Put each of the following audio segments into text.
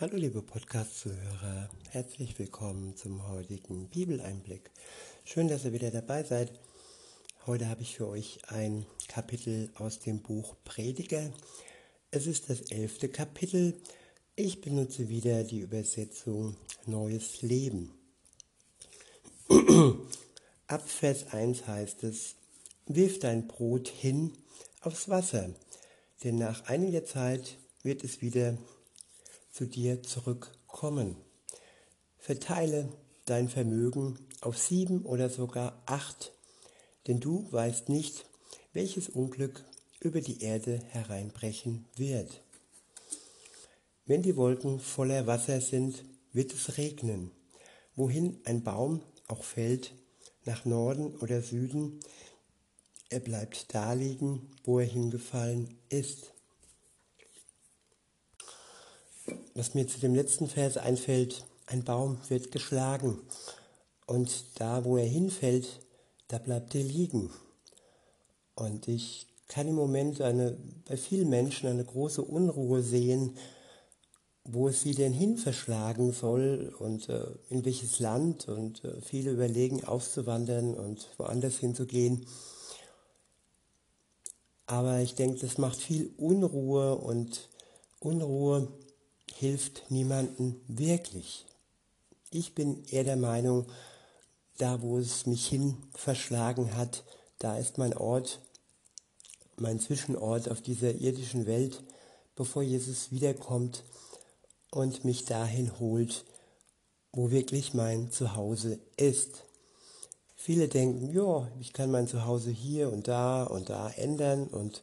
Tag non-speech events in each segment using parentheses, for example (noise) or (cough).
Hallo liebe Podcast-Zuhörer, herzlich willkommen zum heutigen Bibeleinblick. Schön, dass ihr wieder dabei seid. Heute habe ich für euch ein Kapitel aus dem Buch Prediger. Es ist das elfte Kapitel. Ich benutze wieder die Übersetzung Neues Leben. Ab Vers 1 heißt es, Wirf dein Brot hin aufs Wasser, denn nach einiger Zeit wird es wieder zu dir zurückkommen. Verteile dein Vermögen auf sieben oder sogar acht, denn du weißt nicht, welches Unglück über die Erde hereinbrechen wird. Wenn die Wolken voller Wasser sind, wird es regnen. Wohin ein Baum auch fällt, nach Norden oder Süden, er bleibt da liegen, wo er hingefallen ist. Was mir zu dem letzten Vers einfällt, ein Baum wird geschlagen und da, wo er hinfällt, da bleibt er liegen. Und ich kann im Moment eine, bei vielen Menschen eine große Unruhe sehen, wo es sie denn hin verschlagen soll und äh, in welches Land und äh, viele überlegen auszuwandern und woanders hinzugehen. Aber ich denke, das macht viel Unruhe und Unruhe hilft niemandem wirklich. Ich bin eher der Meinung, da wo es mich hin verschlagen hat, da ist mein Ort, mein Zwischenort auf dieser irdischen Welt, bevor Jesus wiederkommt und mich dahin holt, wo wirklich mein Zuhause ist. Viele denken, ja, ich kann mein Zuhause hier und da und da ändern und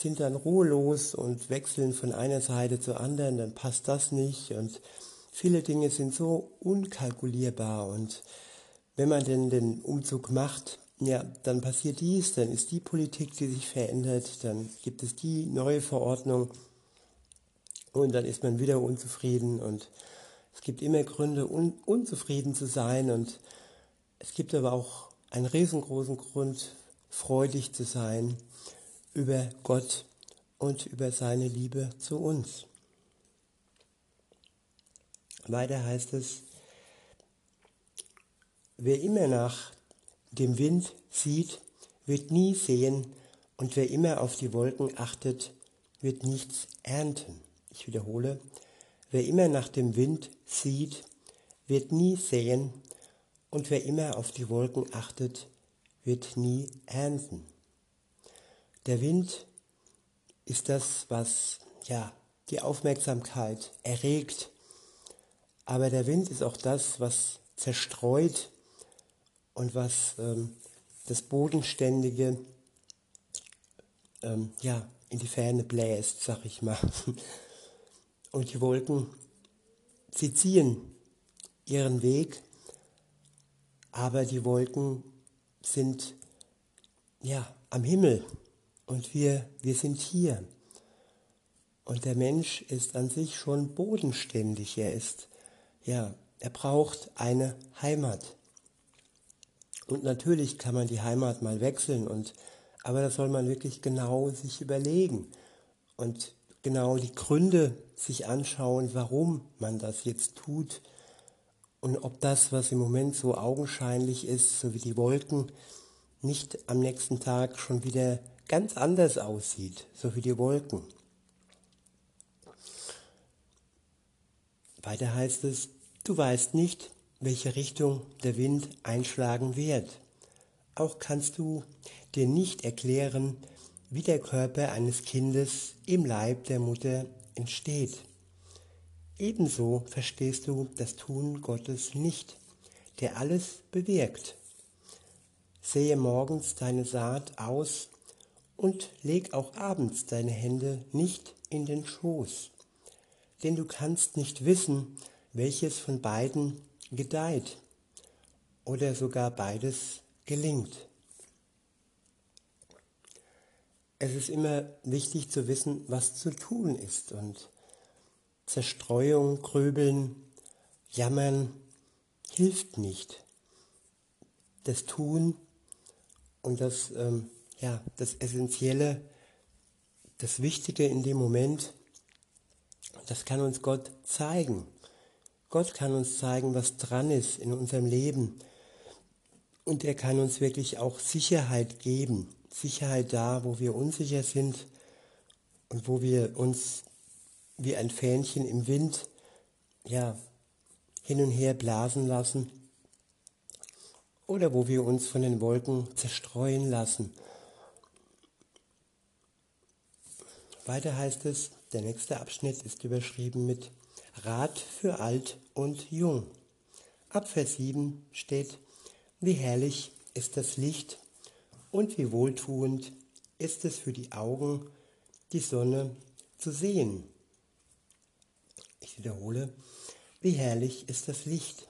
sind dann ruhelos und wechseln von einer Seite zur anderen, dann passt das nicht. Und viele Dinge sind so unkalkulierbar. Und wenn man denn den Umzug macht, ja, dann passiert dies, dann ist die Politik, die sich verändert, dann gibt es die neue Verordnung und dann ist man wieder unzufrieden. Und es gibt immer Gründe, un unzufrieden zu sein. Und es gibt aber auch einen riesengroßen Grund, freudig zu sein über Gott und über seine Liebe zu uns. Weiter heißt es, wer immer nach dem Wind sieht, wird nie sehen, und wer immer auf die Wolken achtet, wird nichts ernten. Ich wiederhole, wer immer nach dem Wind sieht, wird nie sehen, und wer immer auf die Wolken achtet, wird nie ernten. Der Wind ist das, was ja die Aufmerksamkeit erregt, aber der Wind ist auch das, was zerstreut und was ähm, das Bodenständige ähm, ja, in die Ferne bläst, sag ich mal. (laughs) Und die Wolken, sie ziehen ihren Weg, aber die Wolken sind ja am Himmel und wir, wir sind hier. Und der Mensch ist an sich schon bodenständig. Er ist, ja, er braucht eine Heimat. Und natürlich kann man die Heimat mal wechseln und, aber das soll man wirklich genau sich überlegen und genau die Gründe sich anschauen, warum man das jetzt tut und ob das, was im Moment so augenscheinlich ist, so wie die Wolken, nicht am nächsten Tag schon wieder ganz anders aussieht, so wie die Wolken. Weiter heißt es, du weißt nicht, welche Richtung der Wind einschlagen wird. Auch kannst du dir nicht erklären, wie der Körper eines Kindes im Leib der Mutter entsteht. Ebenso verstehst du das Tun Gottes nicht, der alles bewirkt. Sehe morgens deine Saat aus und leg auch abends deine Hände nicht in den Schoß, denn du kannst nicht wissen, welches von beiden gedeiht oder sogar beides gelingt. Es ist immer wichtig zu wissen, was zu tun ist und Zerstreuung, Grübeln, Jammern hilft nicht. Das Tun und das ähm, ja, das Essentielle, das Wichtige in dem Moment, das kann uns Gott zeigen. Gott kann uns zeigen, was dran ist in unserem Leben. Und er kann uns wirklich auch Sicherheit geben. Sicherheit da, wo wir unsicher sind und wo wir uns wie ein Fähnchen im Wind ja, hin und her blasen lassen oder wo wir uns von den Wolken zerstreuen lassen. Weiter heißt es, der nächste Abschnitt ist überschrieben mit Rat für alt und jung. Ab Vers 7 steht, wie herrlich ist das Licht und wie wohltuend ist es für die Augen, die Sonne zu sehen. Ich wiederhole, wie herrlich ist das Licht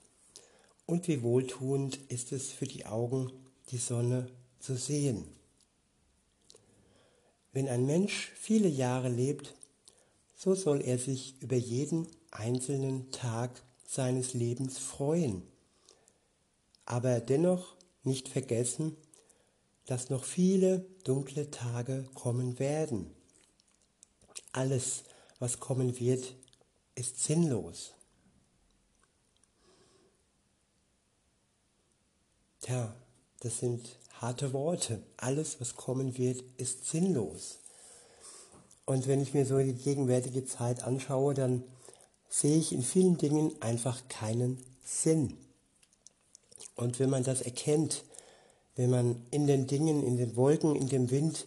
und wie wohltuend ist es für die Augen, die Sonne zu sehen. Wenn ein Mensch viele Jahre lebt, so soll er sich über jeden einzelnen Tag seines Lebens freuen, aber dennoch nicht vergessen, dass noch viele dunkle Tage kommen werden. Alles, was kommen wird, ist sinnlos. Tja, das sind harte Worte. Alles, was kommen wird, ist sinnlos. Und wenn ich mir so die gegenwärtige Zeit anschaue, dann sehe ich in vielen Dingen einfach keinen Sinn. Und wenn man das erkennt, wenn man in den Dingen, in den Wolken, in dem Wind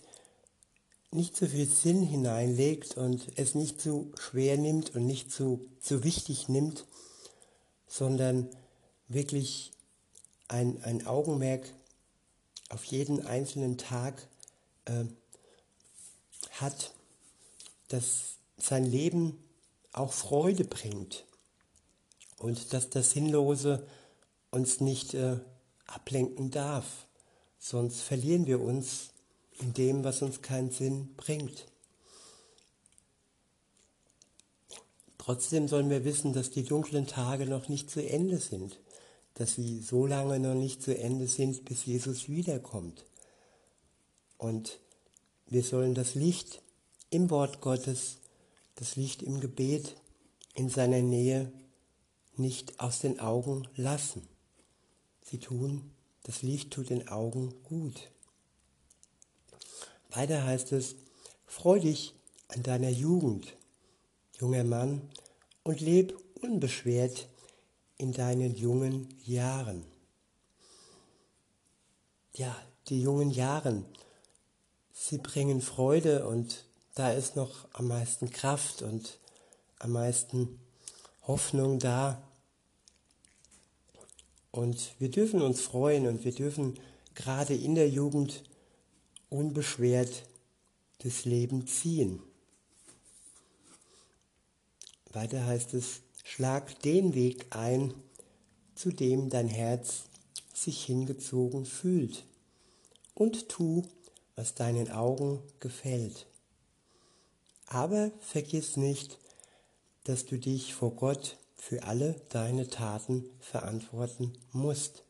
nicht so viel Sinn hineinlegt und es nicht zu schwer nimmt und nicht zu, zu wichtig nimmt, sondern wirklich ein, ein Augenmerk auf jeden einzelnen Tag äh, hat, dass sein Leben auch Freude bringt und dass das Sinnlose uns nicht äh, ablenken darf, sonst verlieren wir uns in dem, was uns keinen Sinn bringt. Trotzdem sollen wir wissen, dass die dunklen Tage noch nicht zu Ende sind dass sie so lange noch nicht zu Ende sind, bis Jesus wiederkommt. Und wir sollen das Licht im Wort Gottes, das Licht im Gebet in seiner Nähe nicht aus den Augen lassen. Sie tun, das Licht tut den Augen gut. Weiter heißt es, freu dich an deiner Jugend, junger Mann, und leb unbeschwert in deinen jungen Jahren. Ja, die jungen Jahren, sie bringen Freude und da ist noch am meisten Kraft und am meisten Hoffnung da. Und wir dürfen uns freuen und wir dürfen gerade in der Jugend unbeschwert das Leben ziehen. Weiter heißt es, Schlag den Weg ein, zu dem dein Herz sich hingezogen fühlt, und tu, was deinen Augen gefällt. Aber vergiss nicht, dass du dich vor Gott für alle deine Taten verantworten musst.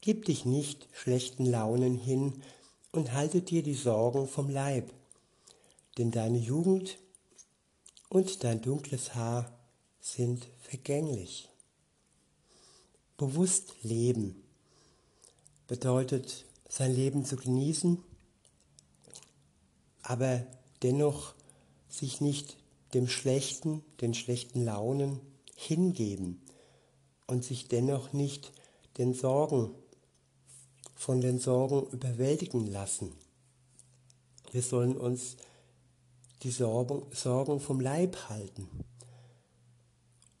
Gib dich nicht schlechten Launen hin und halte dir die Sorgen vom Leib, denn deine Jugend und dein dunkles Haar sind vergänglich. Bewusst leben bedeutet, sein Leben zu genießen, aber dennoch sich nicht dem Schlechten, den schlechten Launen hingeben und sich dennoch nicht den Sorgen, von den Sorgen überwältigen lassen. Wir sollen uns die Sorgen, vom Leib halten.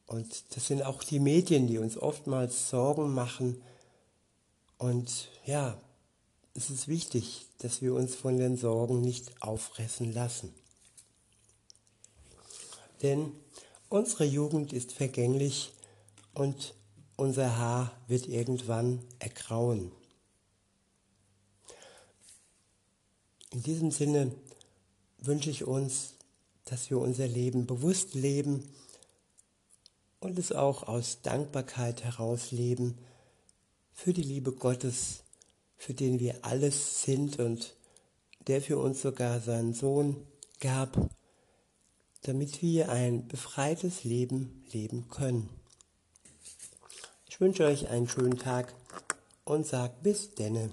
Und das sind auch die Medien, die uns oftmals Sorgen machen. Und ja, es ist wichtig, dass wir uns von den Sorgen nicht auffressen lassen. Denn unsere Jugend ist vergänglich und unser Haar wird irgendwann ergrauen. In diesem Sinne wünsche ich uns, dass wir unser Leben bewusst leben und es auch aus Dankbarkeit heraus leben für die Liebe Gottes, für den wir alles sind und der für uns sogar seinen Sohn gab, damit wir ein befreites Leben leben können. Ich wünsche euch einen schönen Tag und sag bis denne.